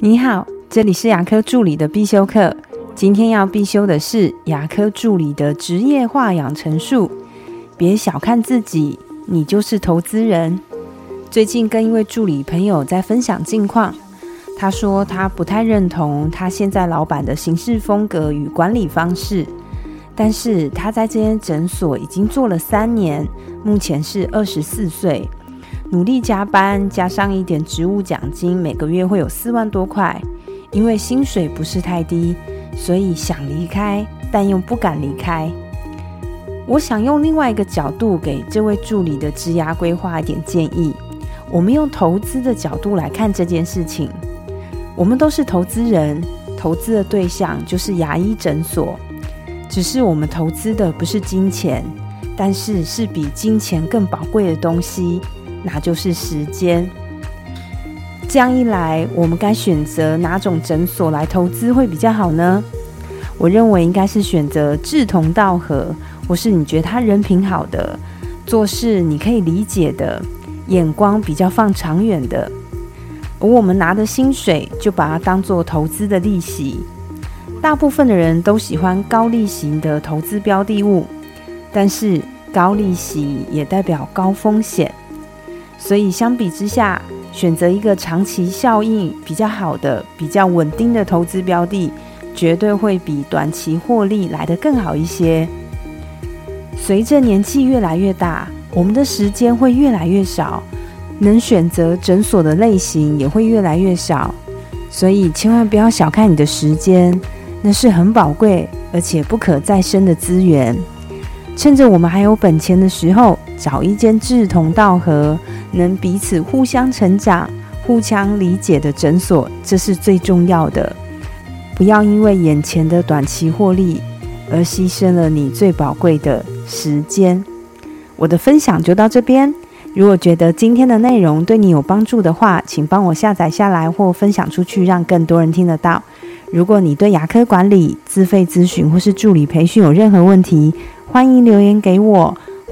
你好，这里是牙科助理的必修课。今天要必修的是牙科助理的职业化养成术。别小看自己，你就是投资人。最近跟一位助理朋友在分享近况，他说他不太认同他现在老板的行事风格与管理方式，但是他在这间诊所已经做了三年，目前是二十四岁。努力加班，加上一点职务奖金，每个月会有四万多块。因为薪水不是太低，所以想离开，但又不敢离开。我想用另外一个角度给这位助理的职涯规划一点建议。我们用投资的角度来看这件事情。我们都是投资人，投资的对象就是牙医诊所。只是我们投资的不是金钱，但是是比金钱更宝贵的东西。那就是时间。这样一来，我们该选择哪种诊所来投资会比较好呢？我认为应该是选择志同道合，或是你觉得他人品好的，做事你可以理解的，眼光比较放长远的。而我们拿的薪水就把它当做投资的利息。大部分的人都喜欢高利息的投资标的物，但是高利息也代表高风险。所以相比之下，选择一个长期效应比较好的、比较稳定的投资标的，绝对会比短期获利来得更好一些。随着年纪越来越大，我们的时间会越来越少，能选择诊所的类型也会越来越少。所以千万不要小看你的时间，那是很宝贵而且不可再生的资源。趁着我们还有本钱的时候，找一间志同道合。能彼此互相成长、互相理解的诊所，这是最重要的。不要因为眼前的短期获利而牺牲了你最宝贵的时间。我的分享就到这边。如果觉得今天的内容对你有帮助的话，请帮我下载下来或分享出去，让更多人听得到。如果你对牙科管理、自费咨询或是助理培训有任何问题，欢迎留言给我。